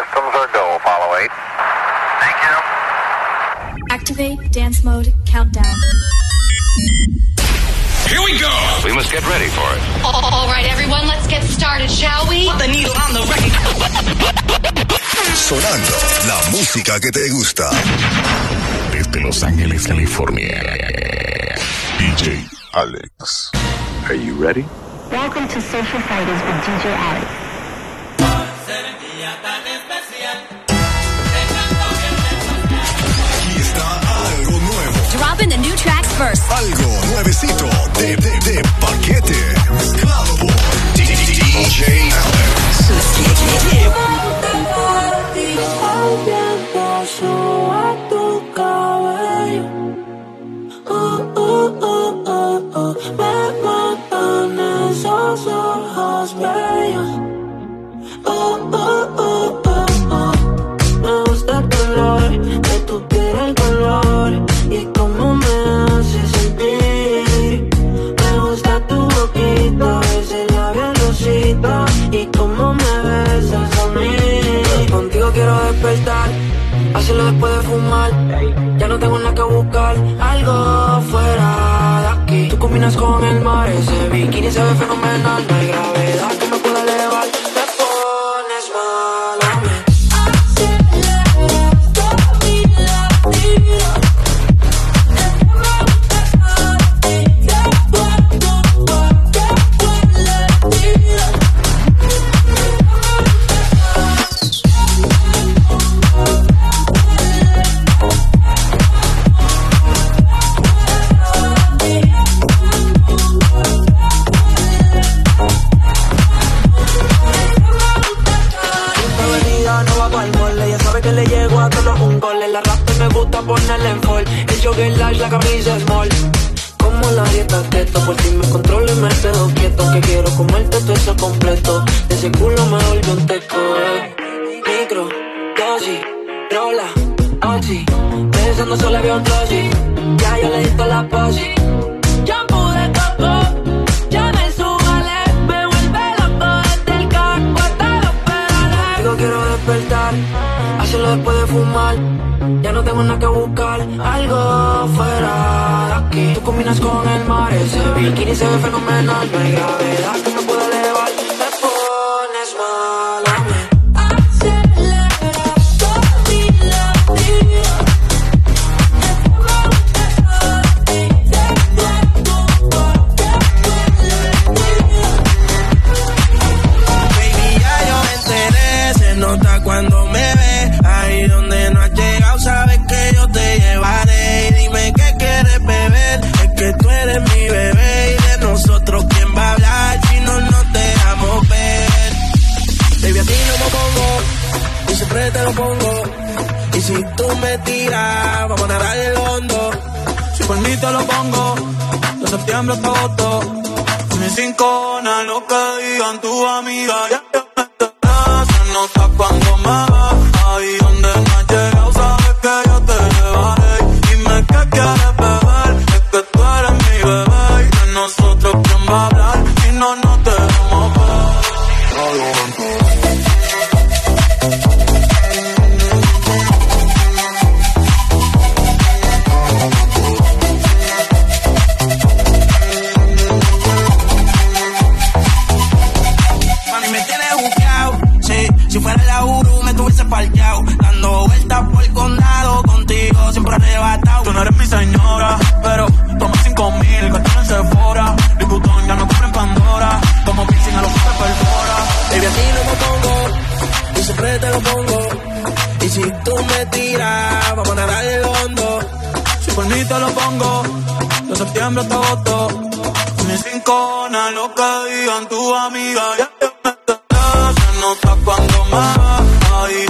Systems are go, 8. Thank you. Activate dance mode countdown. Here we go! We must get ready for it. All right, everyone, let's get started, shall we? Put the needle on the record. Sonando la música que te gusta. Desde Los Ángeles, California. DJ Alex. Are you ready? Welcome to Social Fighters with DJ Alex. Algo nuevecito de, paquete. Clavo. DJ Alex. fumarte todo eso completo. De ese culo me volvió un teco. Eh. Micro, dosis, rola, oxi. Pensando solo había un dosis. Ya yo le di la posi. Shampoo de coco, ya me subale. Me vuelve loco desde el carro hasta los pedales. Digo, quiero despertar, hacerlo después de fumar ya no tengo nada que buscar, algo fuera de aquí. Tú combinas con el mar, ese bikini se ve fenomenal, no hay gravedad. septiembre te voto. Mi rincona, lo que digan tu amiga, ya te metes. Cuando más. Ahí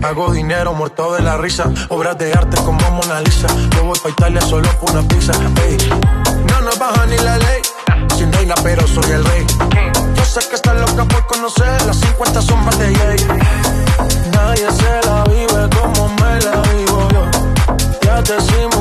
Pago dinero muerto de la risa. Obras de arte como Mona Lisa. Yo voy pa' Italia solo por una pizza. Ey. No nos baja ni la ley. Sin reina, pero soy el rey. Yo sé que estás loca por conocer las 50 sombras de Grey. Nadie se la vive como me la vivo yo. Ya te decimos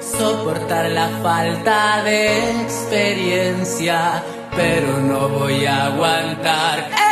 soportar la falta de experiencia, pero no voy a aguantar.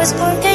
pues porque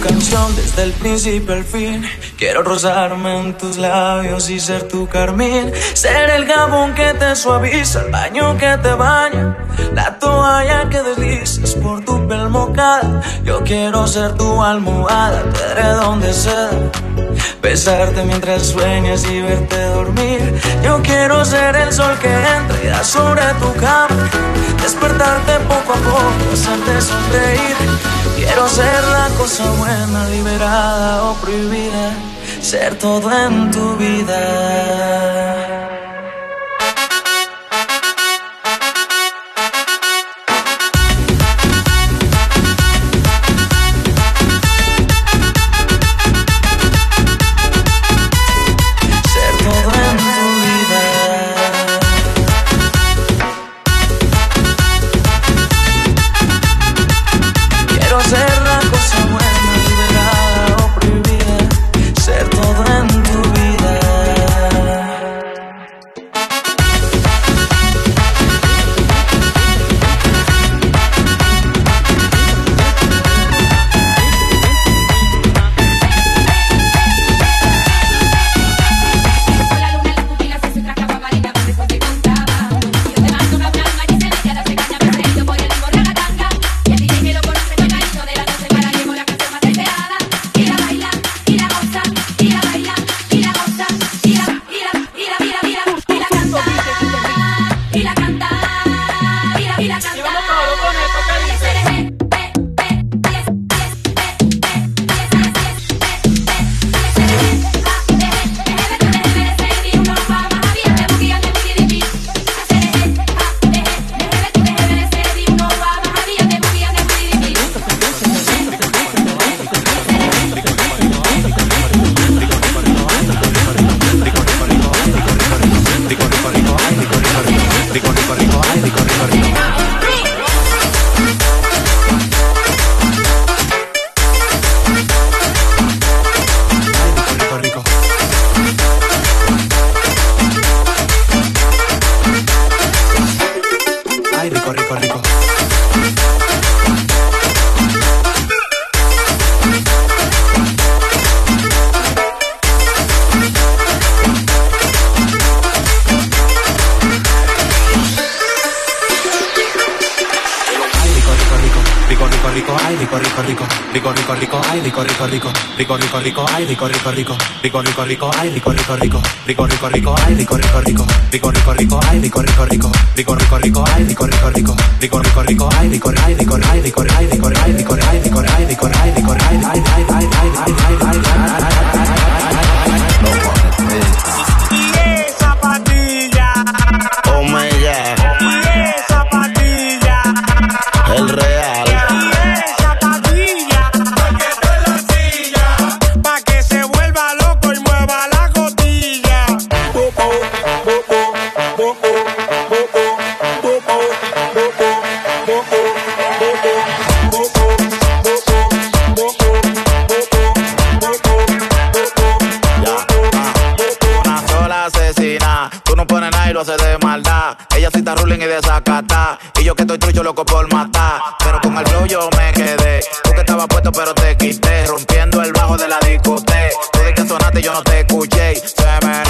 Desde el principio al fin, quiero rozarme en tus labios y ser tu carmín. Ser el jabón que te suaviza, el baño que te baña, la toalla que deslizas por tu piel mojada. Yo quiero ser tu almohada, tu edredón de. Besarte mientras sueñas y verte dormir. Yo quiero ser el sol que entra y da sobre tu cama. Despertarte poco a poco, hacerte sonreír. Quiero ser la cosa buena, liberada o prohibida. Ser todo en tu vida. Rico, rico, rico, rico, rico, rico, ay, rico, rico, rico, rico, rico, rico, ay, rico, rico, rico, rico, rico, rico, ay, rico, rico, rico, rico, rico, rico, ay, rico, rico, rico, rico, rico, rico, ay, rico, rico, rico, rico, rico, rico, ay, rico, rico, ay, rico, ay, rico, ay, rico, ay, rico, ay, rico, ay, rico, ay, y lo haces de maldad. Ella está ruling y desacata. Y yo que estoy trucho loco por matar. Pero con el flow yo me quedé. Tú que estabas puesto pero te quité. Rompiendo el bajo de la discoteca. Tú de que sonaste yo no te escuché. Se me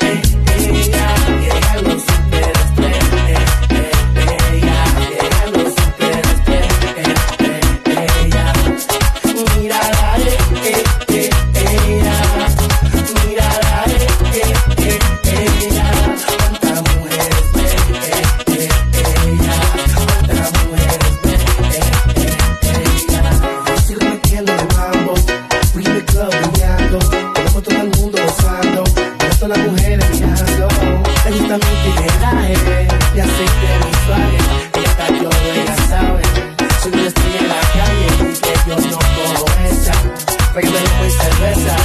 soñando. Le gusta mi tijeraje, y aceite visual. Esta yo ya sabe. Soy una estrella en la calle, que yo no cojo esa. Regalo y cerveza,